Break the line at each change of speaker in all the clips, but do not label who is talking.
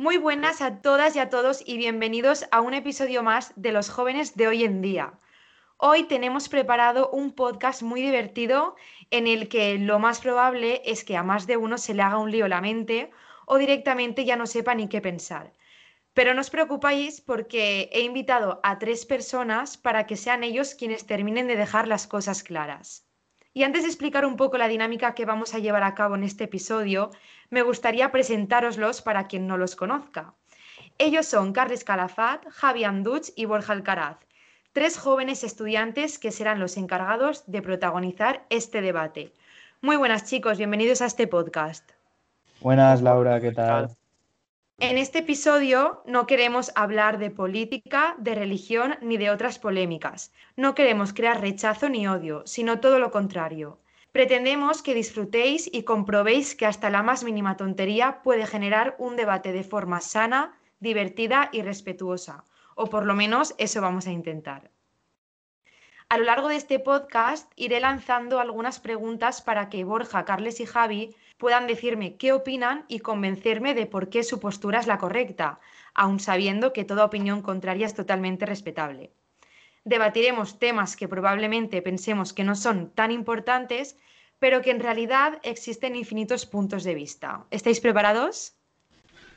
Muy buenas a todas y a todos y bienvenidos a un episodio más de Los jóvenes de hoy en día. Hoy tenemos preparado un podcast muy divertido en el que lo más probable es que a más de uno se le haga un lío la mente o directamente ya no sepa ni qué pensar. Pero no os preocupáis porque he invitado a tres personas para que sean ellos quienes terminen de dejar las cosas claras. Y antes de explicar un poco la dinámica que vamos a llevar a cabo en este episodio, me gustaría presentároslos para quien no los conozca. Ellos son Carles Calafat, Javi Anduch y Borja Alcaraz, tres jóvenes estudiantes que serán los encargados de protagonizar este debate. Muy buenas chicos, bienvenidos a este podcast.
Buenas Laura, ¿qué tal?
En este episodio no queremos hablar de política, de religión ni de otras polémicas. No queremos crear rechazo ni odio, sino todo lo contrario. Pretendemos que disfrutéis y comprobéis que hasta la más mínima tontería puede generar un debate de forma sana, divertida y respetuosa. O por lo menos eso vamos a intentar. A lo largo de este podcast iré lanzando algunas preguntas para que Borja, Carles y Javi puedan decirme qué opinan y convencerme de por qué su postura es la correcta, aun sabiendo que toda opinión contraria es totalmente respetable. Debatiremos temas que probablemente pensemos que no son tan importantes, pero que en realidad existen infinitos puntos de vista. ¿Estáis preparados?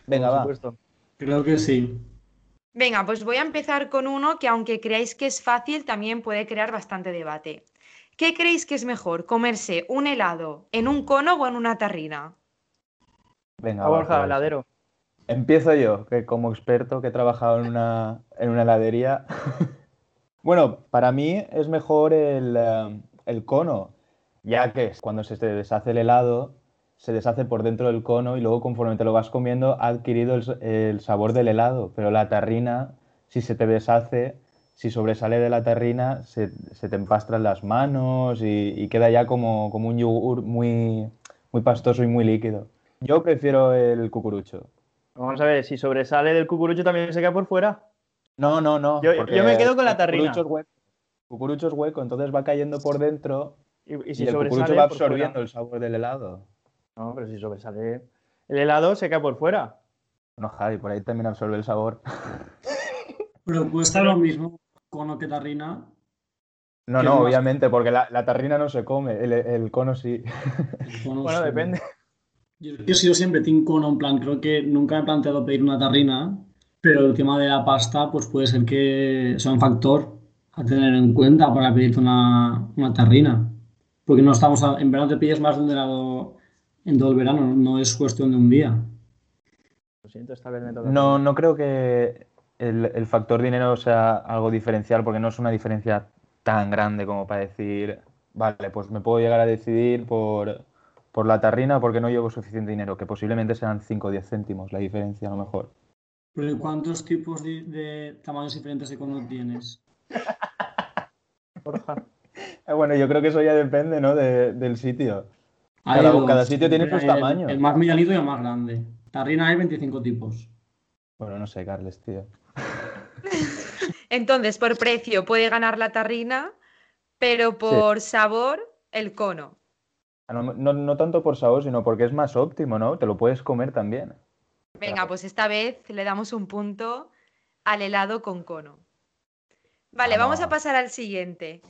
Venga, va.
Creo que sí.
Venga, pues voy a empezar con uno que aunque creáis que es fácil, también puede crear bastante debate. ¿Qué creéis que es mejor, comerse un helado en un cono o en una tarrina?
Venga,
Borja,
pues.
heladero.
Empiezo yo, que como experto que he trabajado en una, en una heladería. bueno, para mí es mejor el, eh, el cono, ya que cuando se te deshace el helado, se deshace por dentro del cono y luego conforme te lo vas comiendo ha adquirido el, el sabor del helado. Pero la tarrina, si se te deshace, si sobresale de la tarrina, se, se te empastran las manos y, y queda ya como, como un yogur muy, muy pastoso y muy líquido. Yo prefiero el cucurucho.
Vamos a ver, si sobresale del cucurucho también se queda por fuera.
No, no, no.
Yo- yo me quedo con la
el
tarrina.
cucurucho es hueco. Cucurucho es hueco, entonces va cayendo por dentro
Y, y
y,
si
el
sobresale
cucurucho va absorbiendo el sabor del helado.
No, pero si sobresale el helado se queda por fuera.
No, Javi, por ahí también absorbe el sabor.
Pero cuesta lo mismo cono que tarrina.
No,
¿Qué
no,
más?
obviamente, porque la, la tarrina no se come, el, el cono sí.
el cono
Bueno,
sí.
depende.
Yo he sido siempre team cono, en plan, creo que nunca me he planteado pedir una tarrina, pero el tema de la pasta, pues puede ser que sea un factor a tener en cuenta para pedirte una, una tarrina. Porque no estamos, a- en verano te pides más de un helado en todo el verano, no es cuestión de un día.
Lo siento, esta vez me toca.
No, no creo que el, el factor dinero sea algo diferencial, porque no es una diferencia tan grande como para decir, vale, pues me puedo llegar a decidir por, por la tarrina porque no llevo suficiente dinero, que posiblemente sean 5 o 10 céntimos la diferencia a lo mejor.
Pero ¿y ¿cuántos tipos de, de tamaños diferentes de cono tienes?
Eh, Bueno, yo creo que eso ya depende, ¿no? de- del sitio. Cada-
dos.
cada sitio tiene sus tamaños.
El más medianito y el más grande. Tarrina hay 25 tipos.
Bueno, no sé, Carles, tío.
Entonces, por precio puede ganar la tarrina, pero por sabor, el cono.
No, no- no tanto por sabor, sino porque es más óptimo, ¿no? Te lo puedes comer también.
Venga, pues esta vez le damos un punto al helado con cono. Vale, vamos a pasar al siguiente.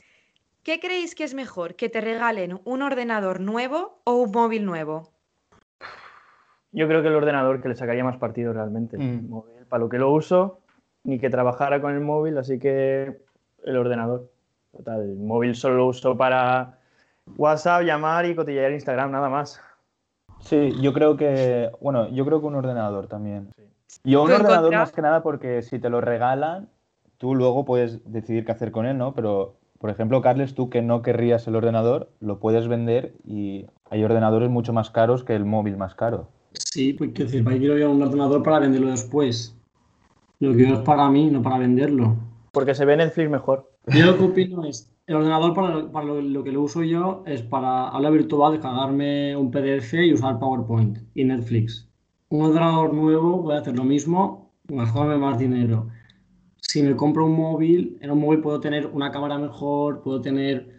¿Qué creéis que es mejor? ¿Que te regalen un ordenador nuevo o un móvil nuevo?
Yo creo que el ordenador que le sacaría más partido realmente.
Mm.
El móvil, para lo que lo uso, ni que trabajara con el móvil, así que el ordenador. Total, el móvil solo lo uso para WhatsApp, llamar y cotillear Instagram, nada más.
Sí, yo creo que, bueno, yo creo que un ordenador también. Yo un
¿Tú en
ordenador
contra?
más que nada porque si te lo regalan, tú luego puedes decidir qué hacer con él, ¿no? Pero, por ejemplo, Carles, tú que no querrías el ordenador, lo puedes vender y hay ordenadores mucho más caros que el móvil más caro.
Sí, pues quiero decir, ¿para qué quiero yo un ordenador para venderlo después? Lo que quiero es para mí, no para venderlo.
Porque se ve Netflix mejor.
Yo lo que opino es, el ordenador para, lo, para lo, lo que lo uso yo es para habla virtual, descargarme un PDF y usar PowerPoint y Netflix. Un ordenador nuevo voy a hacer lo mismo, gastarme más dinero. Si me compro un móvil, en un móvil puedo tener una cámara mejor, puedo tener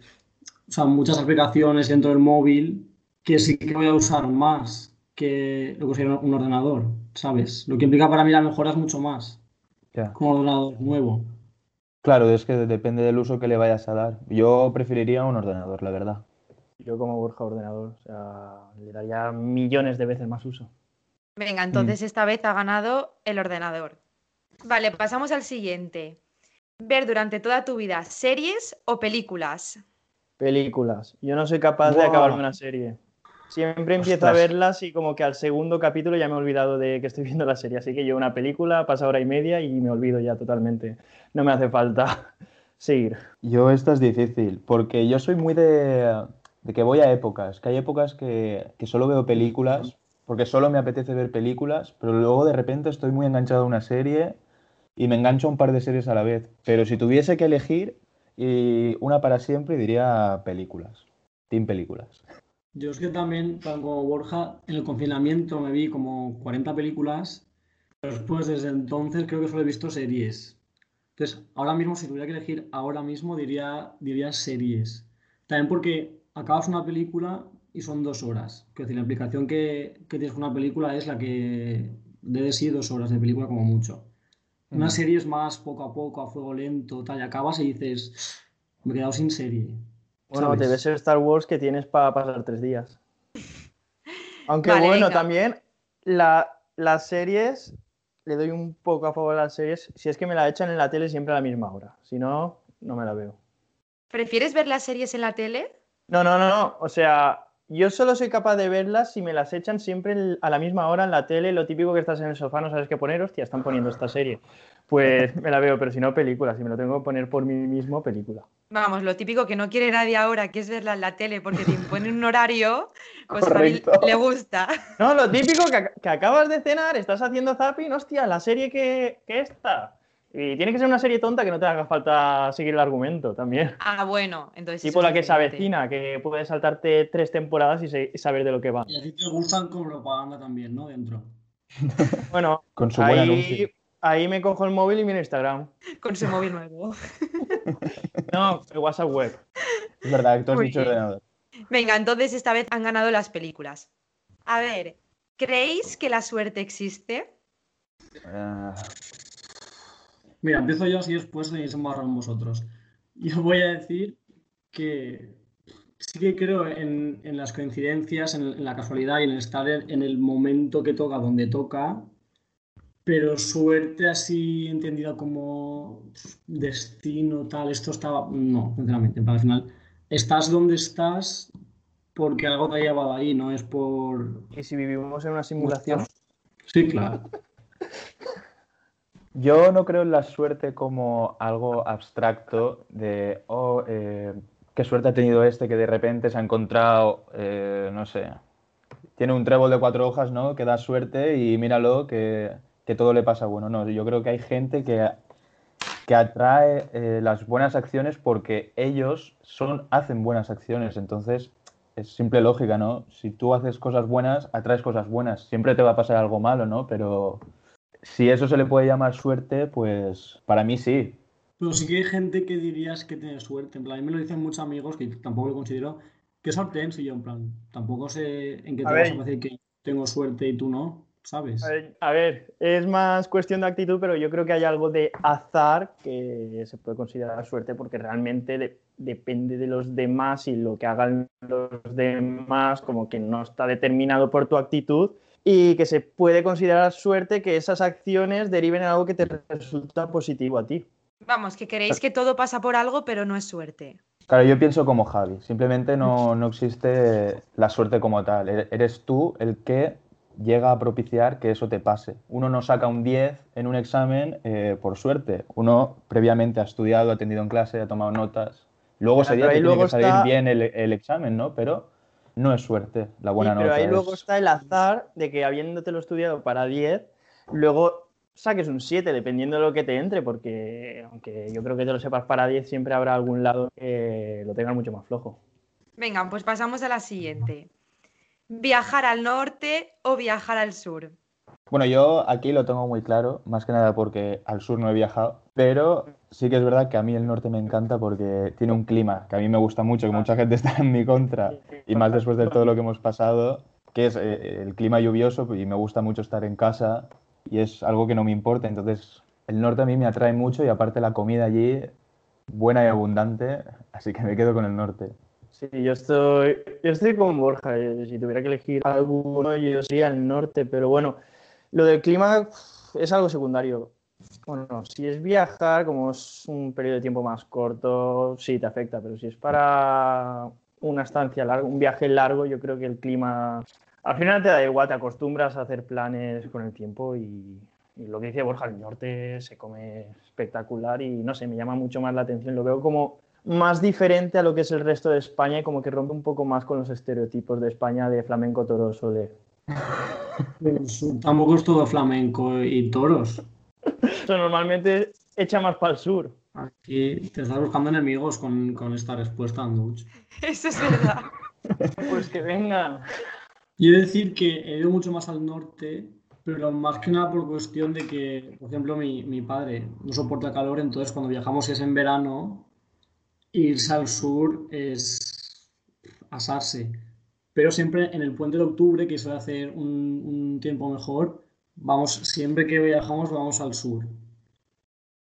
o sea, muchas aplicaciones dentro del móvil que sí que voy a usar más que lo que sería un ordenador, ¿sabes? Lo que implica para mí la mejora es mucho más
Ya.
como un ordenador nuevo.
Claro, es que depende del uso que le vayas a dar. Yo preferiría un ordenador, la verdad.
Yo como Borja ordenador, o sea, le daría millones de veces más uso.
Venga, entonces esta vez ha ganado el ordenador. Vale, pasamos al siguiente. Ver durante toda tu vida series o películas.
Películas. Yo no soy capaz de acabarme una serie. Siempre empiezo a verlas y como que al segundo capítulo ya me he olvidado de que estoy viendo la serie. Así que yo una película pasa hora y media y me olvido ya totalmente. No me hace falta seguir.
Yo esta es difícil, porque yo soy muy de, de que voy a épocas, que hay épocas que, que solo veo películas, porque solo me apetece ver películas, pero luego de repente estoy muy enganchado a una serie y me engancho a un par de series a la vez. Pero si tuviese que elegir y una para siempre, diría películas. Team películas.
Yo es que también, tan como Borja, en el confinamiento me vi como 40 películas, pero después desde entonces creo que solo he visto series. Entonces, ahora mismo, si tuviera que elegir ahora mismo, diría, diría series. También porque acabas una película y son dos horas. Decir, la aplicación que, que tienes con una película es la que debe ser dos horas de película como mucho. Una serie es más poco a poco, a fuego lento, tal, y acabas y dices, me he quedado sin serie.
Bueno,
¿sabes?
te ves Star Wars que tienes para pasar tres días. Aunque
Vale,
bueno,
venga.
también la- las series, le doy un poco a favor a las series, si es que me la echan en la tele siempre a la misma hora. Si no, no me la veo.
¿Prefieres ver las series en la tele?
No, no, no, no. O sea, yo solo soy capaz de verlas si me las echan siempre a la misma hora en la tele. Lo típico que estás en el sofá, no sabes qué poner, hostia, están poniendo esta serie. Pues me la veo, pero si no, película. Si me lo tengo que poner por mí mismo, película.
Vamos, lo típico que no quiere nadie ahora, que es verla en la tele porque te imponen un horario, pues a
Correcto.
le gusta.
No, lo típico que, que acabas de cenar, estás haciendo zapping, hostia, la serie que, que esta. Y tiene que ser una serie tonta que no te haga falta seguir el argumento también.
Ah, bueno, entonces.
Tipo la que se avecina, que puedes saltarte tres temporadas y, se- y saber de lo que va.
Y a ti te gustan como propaganda también, ¿no? Dentro.
Bueno,
Con su buen anuncio.
ahí, ahí me cojo el móvil y miro Instagram.
Con su móvil nuevo.
No, el WhatsApp web.
Es verdad que tú has
Muy
dicho
bien.
ordenador.
Venga, entonces esta vez han ganado las películas. A ver, ¿creéis que la suerte existe?
Ah,
Mira, empiezo yo así después tenéis un marrón vosotros. Yo voy a decir que sí que creo en, en las coincidencias, en, en la casualidad y en el estar en, en el momento que toca, donde toca, pero suerte así entendida como destino, tal, esto estaba... No, sinceramente, para al final estás donde estás porque algo te ha llevado ahí, no es por...
Y si vivimos en una simulación,
Sí, claro.
Yo no creo en la suerte como algo abstracto de, oh, eh, qué suerte ha tenido este que de repente se ha encontrado, eh, no sé, tiene un trébol de cuatro hojas, ¿no? Que da suerte y míralo, que, que todo le pasa bueno. No, yo creo que hay gente que, que atrae eh, las buenas acciones porque ellos son, hacen buenas acciones. Entonces, es simple lógica, ¿no? Si tú haces cosas buenas, atraes cosas buenas. Siempre te va a pasar algo malo, ¿no? Pero si eso se le puede llamar suerte, pues para mí sí.
Pero sí que hay gente que dirías que tiene suerte. En plan, a mí me lo dicen muchos amigos que tampoco lo considero. ¿Qué suerte tienes? Y yo, en plan, tampoco sé en qué te
A
vas
ver.
a decir que tengo suerte y tú no, ¿sabes?
A ver, a ver, es más cuestión de actitud, pero yo creo que hay algo de azar que se puede considerar suerte porque realmente de- depende de los demás y lo que hagan los demás como que no está determinado por tu actitud y que se puede considerar suerte que esas acciones deriven en algo que te resulta positivo a ti.
Vamos, que queréis que todo pasa por algo, pero no es suerte.
Claro, yo pienso como Javi. Simplemente no, no existe la suerte como tal. E- Eres tú el que llega a propiciar que eso te pase. Uno no saca un 10 en un examen eh, por suerte. Uno previamente ha estudiado, ha atendido en clase, ha tomado notas. Luego
Ya,
ese día te tiene
luego
que salir
está-
bien el, el examen, ¿no? Pero no es suerte la buena
Sí, pero
nota.
ahí luego
es-
está el azar de que habiéndotelo estudiado para 10, luego saques un 7, dependiendo de lo que te entre, porque aunque yo creo que te lo sepas para 10, siempre habrá algún lado que lo tenga mucho más flojo.
Venga, pues pasamos a la siguiente. ¿Viajar al norte o viajar al sur?
Bueno, yo aquí lo tengo muy claro, más que nada porque al sur no he viajado, pero sí que es verdad que a mí el norte me encanta porque tiene un clima que a mí me gusta mucho, que mucha gente está en mi contra, y más después de todo lo que hemos pasado, que es eh, el clima lluvioso y me gusta mucho estar en casa y es algo que no me importa, entonces el norte a mí me atrae mucho y aparte la comida allí buena y abundante, así que me quedo con el norte.
Sí, yo estoy, yo estoy con Borja. eh, Si tuviera que elegir alguno, yo sería el norte, pero bueno, lo del clima es algo secundario. Bueno, si es viajar, como es un periodo de tiempo más corto, sí te afecta, pero si es para una estancia larga, un viaje largo, yo creo que el clima al final te da igual, te acostumbras a hacer planes con el tiempo y, lo que dice Borja, el norte se come espectacular y no sé, me llama mucho más la atención, lo veo como más diferente a lo que es el resto de España y como que rompe un poco más con los estereotipos de España de flamenco, toro, sole.
Pues, tampoco es todo flamenco y toros.
Eso normalmente echa más para el sur.
Aquí te estás buscando enemigos con, con esta respuesta, Anduch.
Eso es verdad.
Pues que vengan.
Yo he de decir que he ido mucho más al norte, pero más que nada por cuestión de que, por ejemplo, mi, mi padre no soporta el calor, entonces cuando viajamos es en verano, irse al sur es asarse. Pero siempre en el puente de octubre, que suele hacer un, un tiempo mejor, vamos, siempre que viajamos vamos al sur.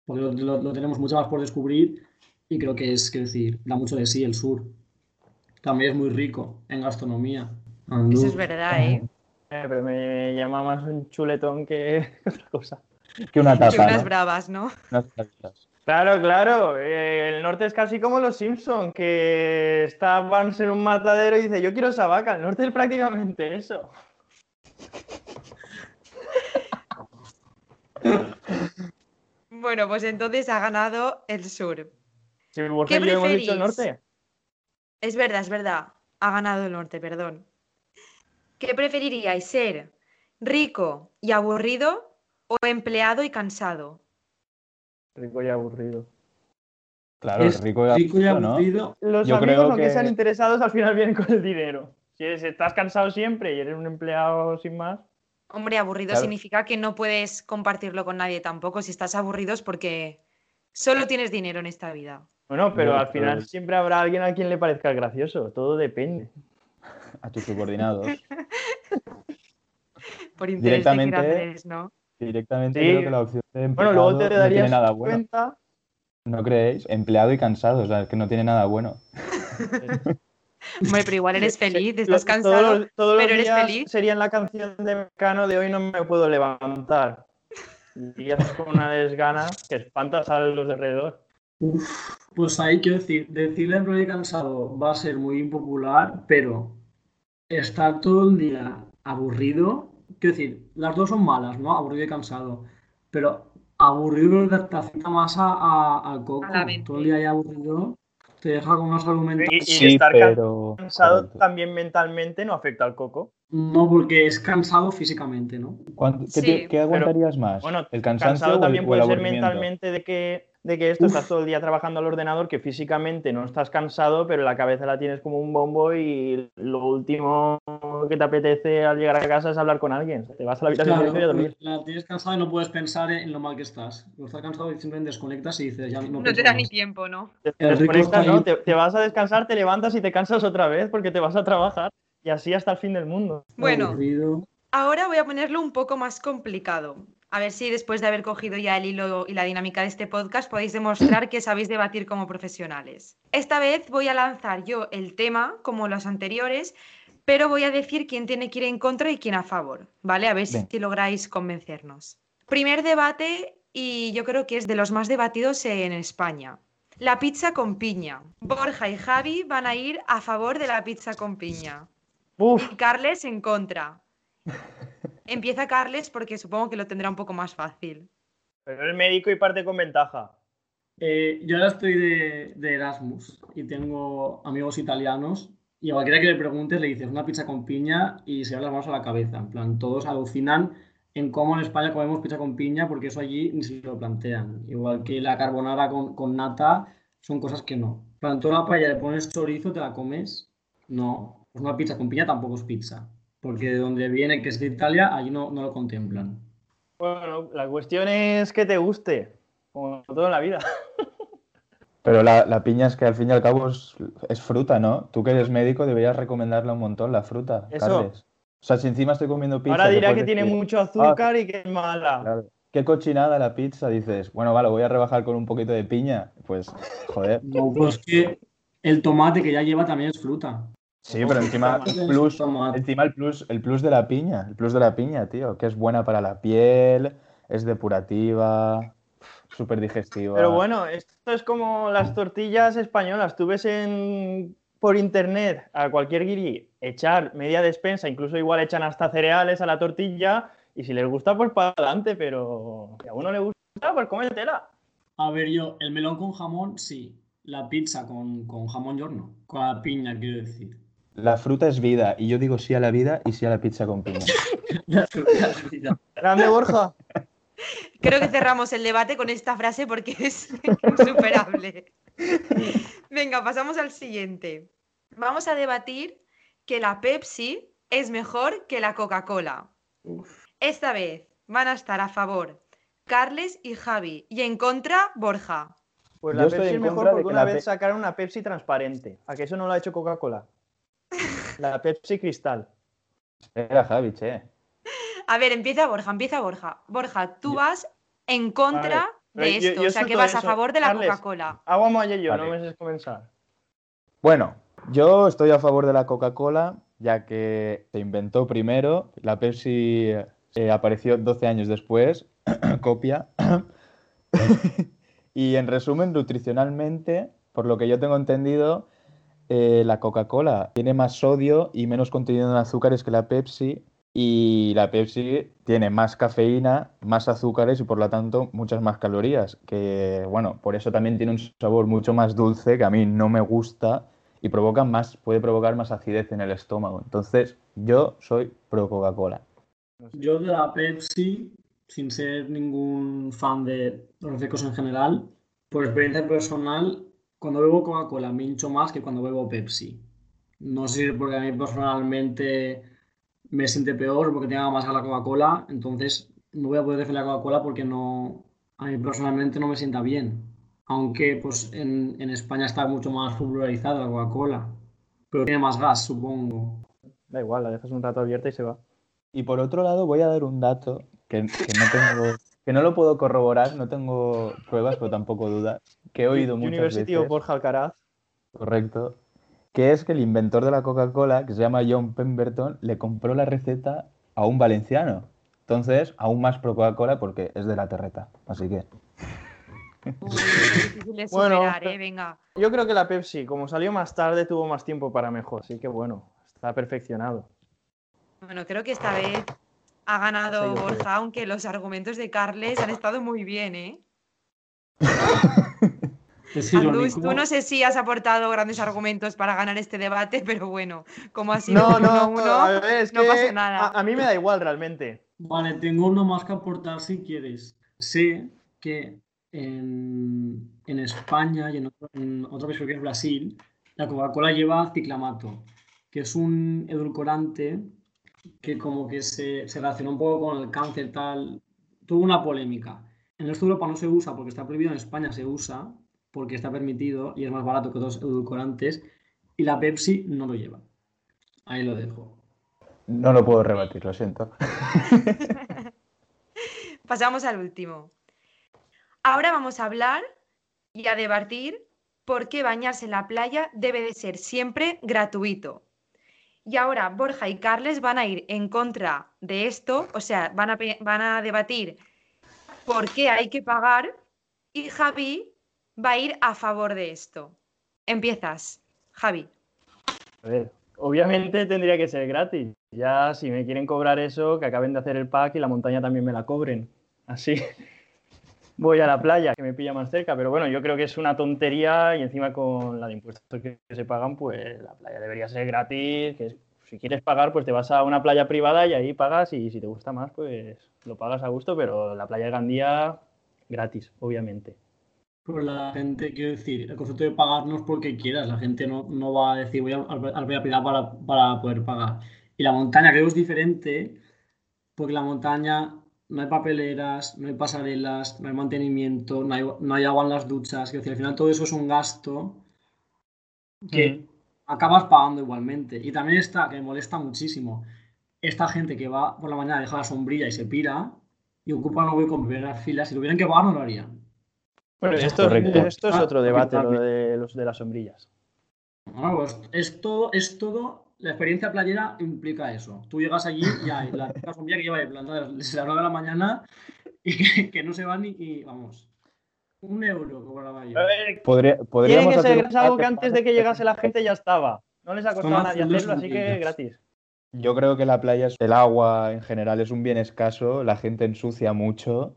Porque lo, lo- lo tenemos mucho más por descubrir y creo que es, quiero decir, da mucho de sí el sur. También es muy rico en gastronomía. Andú.
Eso es verdad, ¿eh?
Eh, pero me llama más un chuletón que otra cosa.
Que una
Que
tapa,
unas
¿no?
bravas, ¿no?
Unas.
Claro, claro. eh, el norte es casi como los Simpson, que estaban en un matadero y dice, yo quiero esa vaca. El norte es prácticamente eso.
Bueno, pues entonces ha ganado el sur. ¿Qué
y yo hemos dicho el norte.
Es verdad, es verdad. Ha ganado el norte, perdón. ¿Qué preferiríais ser? ¿Rico y aburrido o empleado y cansado?
Rico y aburrido.
Claro,
Es
rico y
rico y
aburrido, ¿no?
aburrido.
Los
Yo
amigos,
creo
aunque
que-
sean interesados, al final vienen con el dinero. Si eres- estás cansado siempre y eres un empleado sin más,
Hombre, aburrido
Claro.
significa que no puedes compartirlo con nadie tampoco. Si estás aburrido es porque solo tienes dinero en esta vida.
bueno, pero al final
creo-
siempre habrá alguien a quien le parezca gracioso. Todo depende.
A tus subordinados.
Por interés de
Directamente-
grandes, ¿no?
Directamente
Sí.
creo que la opción de
Bueno,
empleado
luego te
no tiene
darías
nada bueno.
cuenta.
¿No creéis? Empleado y cansado, o sea, que no tiene nada bueno.
Hombre, pero igual eres feliz, estás
todos
cansado.
los- todos los
pero eres feliz.
Sería en la canción de Mecano de hoy no me puedo levantar. Y haces con una desgana que espantas a los de alrededor.
Pues ahí quiero decir, decirle al y cansado va a ser muy impopular, pero estar todo el día aburrido, quiero decir, las dos son malas, ¿no? Aburrido y cansado, pero aburrido te te afecta más a, a- al coco.
A.
Todo el día ahí aburrido te deja con una salud mental.
Y, y
Sí,
estar
pero-
cansado también mentalmente no afecta al coco.
No, porque es cansado físicamente, ¿no?
¿Cuánto- ¿Qué,
Sí,
te- qué
pero-
aguantarías más?
Bueno,
¿El cansancio
cansado
o el,
también
o el
puede ser mentalmente de que, de que esto
Uf.
estás todo el día trabajando al ordenador, que físicamente no estás cansado, pero la cabeza la tienes como un bombo y lo último que te apetece al llegar a casa es hablar con alguien. Te vas a la habitación
Claro,
y a dormir.
la tienes cansado y no puedes pensar en lo mal que estás. Cuando estás cansado y simplemente desconectas y dices, ya no,
No te
pienso
da
más.
ni tiempo, ¿no?
Te desconectas, ¿no? Te, te vas a descansar, te levantas y te cansas otra vez porque te vas a trabajar y así hasta el fin del mundo.
Bueno, ahora voy a ponerlo un poco más complicado. A ver si después de haber cogido ya el hilo y la dinámica de este podcast podéis demostrar que sabéis debatir como profesionales. Esta vez voy a lanzar yo el tema como los anteriores, pero voy a decir quién tiene que ir en contra y quién a favor, ¿vale? A ver si lográis convencernos. Primer debate y yo creo que es de los más debatidos en España. La pizza con piña. Borja y Javi van a ir a favor de la pizza con piña.
Uf,
Y Carles en contra. Empieza Carles porque supongo que lo tendrá un poco más fácil.
pero el médico y parte con ventaja.
Eh, yo ahora estoy de, de Erasmus y tengo amigos italianos Y a cualquiera que le preguntes le dices una pizza con piña y se va las manos a la cabeza. En plan, todos alucinan en cómo en España comemos pizza con piña porque eso allí ni se lo plantean. Igual que la carbonara con, con nata son cosas que no. En plan, tú a la paella le pones chorizo, te la comes. No, pues una pizza con piña tampoco es pizza. Porque de donde viene, que es de Italia, allí no, no lo contemplan.
Bueno, la cuestión es que te guste, como todo en la vida.
Pero la, la piña es que al fin y al cabo es, es fruta, ¿no? Tú que eres médico deberías recomendarle un montón la fruta,
Eso.
Carles. O sea, si encima estoy comiendo pizza...
Ahora dirá que tiene mucho azúcar y que es mala.
Claro. Qué cochinada la pizza, dices. Bueno, vale, voy a rebajar con un poquito de piña. Pues, joder.
No, pues que el tomate que ya lleva también es fruta.
Sí, pero encima
Tomate,
plus, encima el plus, el plus de la piña, el plus de la piña, tío, que es buena para la piel, es depurativa, súper digestiva.
Pero bueno, esto es como las tortillas españolas. Tú ves en, por internet a cualquier guiri echar media despensa, incluso igual echan hasta cereales a la tortilla, y si les gusta, pues para adelante, pero si a uno le gusta, pues cómetela.
A ver, yo, el melón con jamón, sí. La pizza con, con jamón yorno. Con la piña, quiero decir.
La fruta es vida, y yo digo sí a la vida y sí a la pizza con piña.
Grande Borja.
Creo que cerramos el debate con esta frase porque es insuperable. Venga, pasamos al siguiente. Vamos a debatir que la Pepsi es mejor que la Coca-Cola. Esta vez van a estar a favor Carles y Javi y en contra Borja.
Pues la Pepsi es mejor porque
que
una
la
vez
Pe-
sacaron una Pepsi transparente. ¿A que eso no lo ha hecho Coca-Cola? La Pepsi cristal.
Era Javi, che.
A ver, empieza Borja, empieza Borja. Borja, tú vas en contra de
yo-
esto,
yo
o sea que vas a favor de la. Coca-Cola.
Agua molle yo,
Vale.
no me sé comenzar.
Bueno, yo estoy a favor de la Coca-Cola, ya que se inventó primero, la Pepsi eh, apareció 12 años después, copia. y en resumen, nutricionalmente, por lo que yo tengo entendido, eh, la Coca-Cola tiene más sodio y menos contenido en azúcares que la Pepsi. Y la Pepsi tiene más cafeína, más azúcares y por lo tanto muchas más calorías. Que bueno, por eso también tiene un sabor mucho más dulce que a mí no me gusta y provoca más, puede provocar más acidez en el estómago. Entonces, yo soy pro Coca-Cola.
Yo de la Pepsi, sin ser ningún fan de los refrescos en general, por experiencia personal, cuando bebo Coca-Cola me hincho más que cuando bebo Pepsi. No sé si es porque a mí personalmente me siente peor porque tenga más a la Coca-Cola, entonces no voy a poder defender la Coca-Cola porque no, a mí personalmente no me sienta bien. Aunque pues en, España está mucho más popularizada la Coca-Cola, pero tiene más gas, supongo.
Da igual, la dejas un rato abierta y se va.
Y por otro lado, voy a dar un dato que no tengo, que no lo puedo corroborar, no tengo pruebas, pero tampoco dudas, que he oído muchas
University
veces.
Borja Alcaraz.
Correcto. Que es que el inventor de la Coca-Cola, que se llama John Pemberton, le compró la receta a un valenciano. Entonces, aún más pro Coca-Cola porque es de la terreta. Así que.
Uy, es difícil de
Bueno,
superar, eh, venga.
Yo creo que la Pepsi, como salió más tarde, tuvo más tiempo para mejor. Así que bueno, está perfeccionado.
Bueno, creo que esta vez ha ganado. Borja, aunque los argumentos de Carles han estado muy bien, ¿eh?
Es
Andús, tú no sé si has aportado grandes argumentos para ganar este debate, pero bueno, como ha sido
No, no,
1-1,
a ver, es
no
que
pasa nada.
A, a mí me da igual realmente.
Vale, tengo uno más que aportar si quieres. Sé que en, en España y en otro, en otro país que es Brasil, la Coca-Cola lleva ciclamato, que es un edulcorante que como que se, se relaciona un poco con el cáncer, tal. Tuvo una polémica. En el resto de Europa no se usa porque está prohibido, en España se usa porque está permitido y es más barato que otros edulcorantes, y la Pepsi no lo lleva. Ahí lo dejo.
No lo puedo rebatir, lo siento.
Pasamos al último. Ahora vamos a hablar y a debatir por qué bañarse en la playa debe de ser siempre gratuito. Y ahora Borja y Carles van a ir en contra de esto, o sea, van a, van a debatir por qué hay que pagar y Javi va a ir a favor de esto. Empiezas, Javi.
A ver, obviamente tendría que ser gratis. Ya si me quieren cobrar eso, que acaben de hacer el pack y la montaña también me la cobren. Así. Voy a la playa, que me pilla más cerca. Pero bueno, yo creo que es una tontería y encima con la de impuestos que, se pagan, pues la playa debería ser gratis. Que si quieres pagar, pues te vas a una playa privada y ahí pagas y si te gusta más, pues lo pagas a gusto, pero la playa de Gandía gratis, obviamente.
Pues la gente, quiero decir, el concepto de pagar no es porque quieras, la gente no, no va a decir voy a, a privada para, para poder pagar. Y la montaña creo que es diferente porque la montaña no hay papeleras, no hay pasarelas, no hay mantenimiento, no hay, no hay agua en las duchas. Decir, al final todo eso es un gasto que acabas pagando igualmente. Y también está, que me molesta muchísimo, esta gente que va por la mañana, deja la sombrilla y se pira y ocupa no voy con primeras filas. Si tuvieran que pagar, no lo harían.
Bueno, esto, esto es otro debate, lo de, los, de las sombrillas.
No, pues es todo, es todo la experiencia playera implica eso. Tú llegas allí y hay la, sombrilla que lleva ahí plantada desde las 9 de la mañana y que, no se va ni, vamos, un euro como la mayor.
Podría, Tiene que ser algo que antes de que llegase la gente ya estaba. No les ha costado a nadie hacerlo, así que gratis.
Yo creo que la playa, el agua en general es un bien escaso, la gente ensucia mucho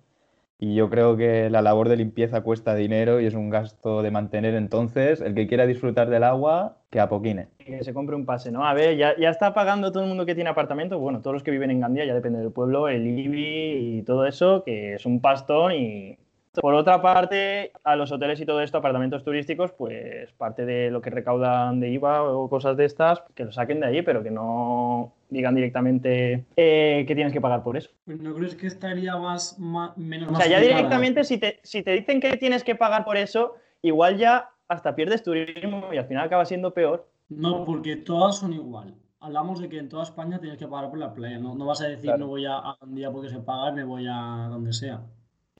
y yo creo que la labor de limpieza cuesta dinero y es un gasto de mantener. Entonces, el que quiera disfrutar del agua, que apoquine.
Que se compre un pase, ¿no? A ver, ya, ya está pagando todo el mundo que tiene apartamento. Bueno, todos los que viven en Gandía, ya depende del pueblo, el IBI y todo eso, que es un pastón y por otra parte, a los hoteles y todo esto, apartamentos turísticos, pues parte de lo que recaudan de IVA o cosas de estas, que lo saquen de ahí, pero que no digan directamente eh, que tienes que pagar por eso.
Pues ¿No crees que estaría más, menos...
O sea, ya directamente si te, si te dicen que tienes que pagar por eso, igual ya hasta pierdes turismo y al final acaba siendo peor.
No, porque todas son igual. Hablamos de que en toda España tienes que pagar por la playa. No, no vas a decir no voy a, un día porque se paga, me voy a donde sea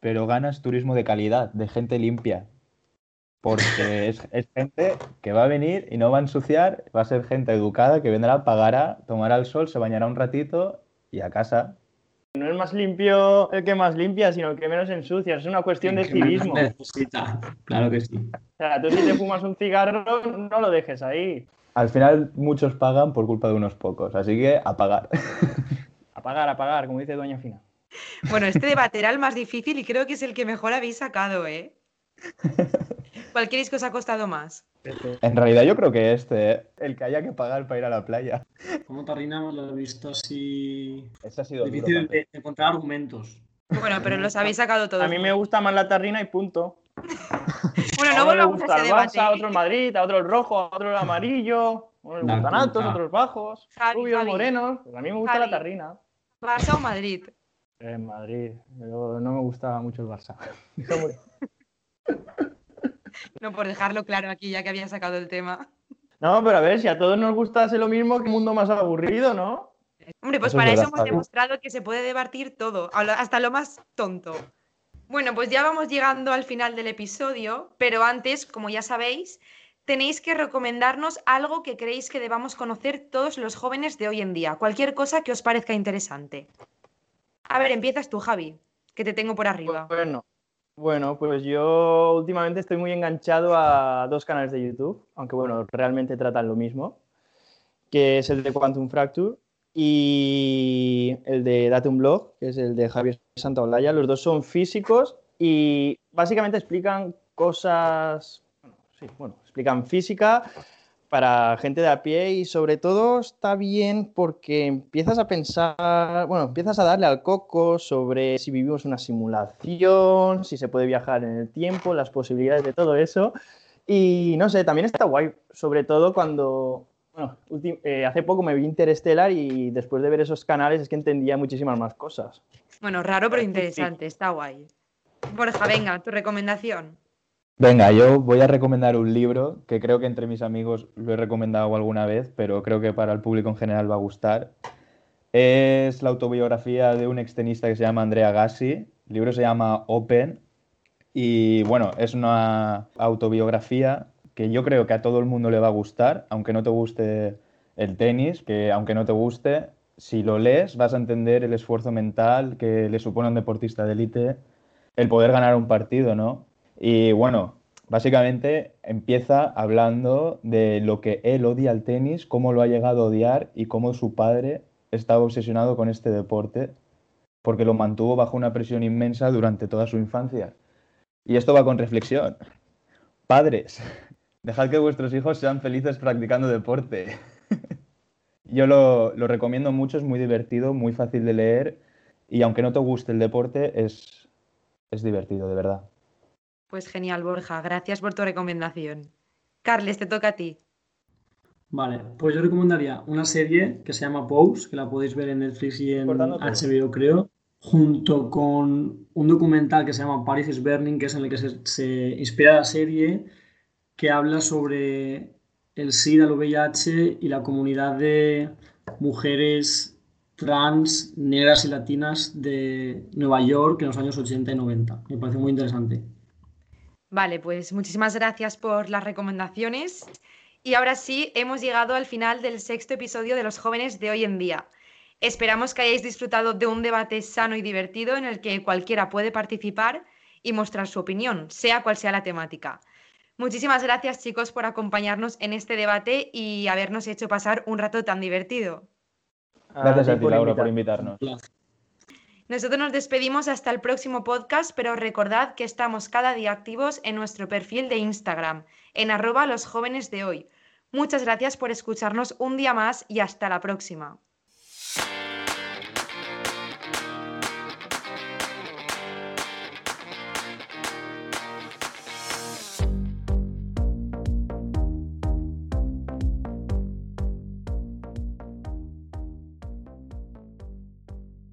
pero ganas turismo de calidad, de gente limpia. Porque es, gente que va a venir y no va a ensuciar, va a ser gente educada que vendrá, pagará, tomará el sol, se bañará un ratito y a casa.
No es más limpio el que más limpia, sino el que menos ensucia. Es una cuestión de civismo.
Necesita. Claro que sí.
O sea, tú si te fumas un cigarro, no lo dejes ahí.
Al final muchos pagan por culpa de unos pocos, así que a pagar.
A pagar, a pagar, como dice Doña Fina.
Bueno, este debate era el más difícil y creo que es el que mejor habéis sacado, ¿eh? ¿Cuál queréis que os ha costado más?
En realidad yo creo que este, ¿eh? el que haya que pagar para ir a la playa.
Como Tarrina lo he visto así...
Ese ha sido
difícil de, encontrar argumentos.
Bueno, pero los habéis sacado todos.
A mí me gusta más la tarrina y punto.
bueno, no volvamos a ese debate.
a otro el Madrid, a otro el rojo, a otro el amarillo. Unos gustan altos, otros bajos, rubios, morenos. a mí me gusta la tarrina.
Barça o Madrid.
En Madrid, pero no me gustaba mucho el Barça.
no, por dejarlo claro aquí, ya que había sacado el tema.
No, pero a ver, si a todos nos gustase lo mismo, qué mundo más aburrido, ¿no?
Hombre, pues para eso hemos demostrado que se puede debatir todo, hasta lo más tonto. Bueno, pues ya vamos llegando al final del episodio, pero antes, como ya sabéis, tenéis que recomendarnos algo que creéis que debamos conocer todos los jóvenes de hoy en día, cualquier cosa que os parezca interesante. A ver, empiezas tú, Javi, que te tengo por arriba.
Bueno, bueno, pues yo últimamente estoy muy enganchado a dos canales de YouTube, aunque bueno, realmente tratan lo mismo, que es el de Quantum Fracture y el de Datum Blog, que es el de Javier Santaolalla. Los dos son físicos y básicamente explican cosas, sí, bueno, explican física para gente de a pie y sobre todo está bien porque empiezas a pensar, bueno, empiezas a darle al coco sobre si vivimos una simulación, si se puede viajar en el tiempo, las posibilidades de todo eso. Y no sé, también está guay, sobre todo cuando, bueno, eh, hace poco me vi Interstellar y después de ver esos canales es que entendía muchísimas más cosas.
Bueno, raro pero interesante, está guay. Borja, venga, tu recomendación.
Venga, yo voy a recomendar un libro que creo que entre mis amigos lo he recomendado alguna vez, pero creo que para el público en general va a gustar. Es la autobiografía de un extenista que se llama Andrea Gassi. El libro se llama Open y bueno, es una autobiografía que yo creo que a todo el mundo le va a gustar, aunque no te guste el tenis, que aunque no te guste, si lo lees vas a entender el esfuerzo mental que le supone a un deportista de élite el poder ganar un partido, ¿no? Y bueno, básicamente empieza hablando de lo que él odia al tenis, cómo lo ha llegado a odiar y cómo su padre estaba obsesionado con este deporte porque lo mantuvo bajo una presión inmensa durante toda su infancia. Y esto va con reflexión. Padres, dejad que vuestros hijos sean felices practicando deporte. Yo lo, lo, recomiendo mucho, es muy divertido, muy fácil de leer y aunque no te guste el deporte, es, es divertido, de verdad.
Pues genial, Borja, gracias por tu recomendación. Carles, te toca a ti.
Vale, pues yo recomendaría una serie que se llama Pose, que la podéis ver en Netflix y en HBO, creo, junto con un documental que se llama Paris is Burning, que es en el que se, se inspira la serie, que habla sobre el SIDA, el VIH y la comunidad de mujeres trans, negras y latinas de Nueva York en los años 80 y 90. Me parece muy interesante.
Vale, pues muchísimas gracias por las recomendaciones. Y ahora sí, hemos llegado al final del sexto episodio de Los jóvenes de hoy en día. Esperamos que hayáis disfrutado de un debate sano y divertido en el que cualquiera puede participar y mostrar su opinión, sea cual sea la temática. Muchísimas gracias chicos por acompañarnos en este debate y habernos hecho pasar un rato tan divertido.
Gracias a ti, Laura, por invitarnos.
Nosotros nos despedimos hasta el próximo podcast, pero recordad que estamos cada día activos en nuestro perfil de Instagram, en arroba los jóvenes de hoy. Muchas gracias por escucharnos un día más y hasta la próxima.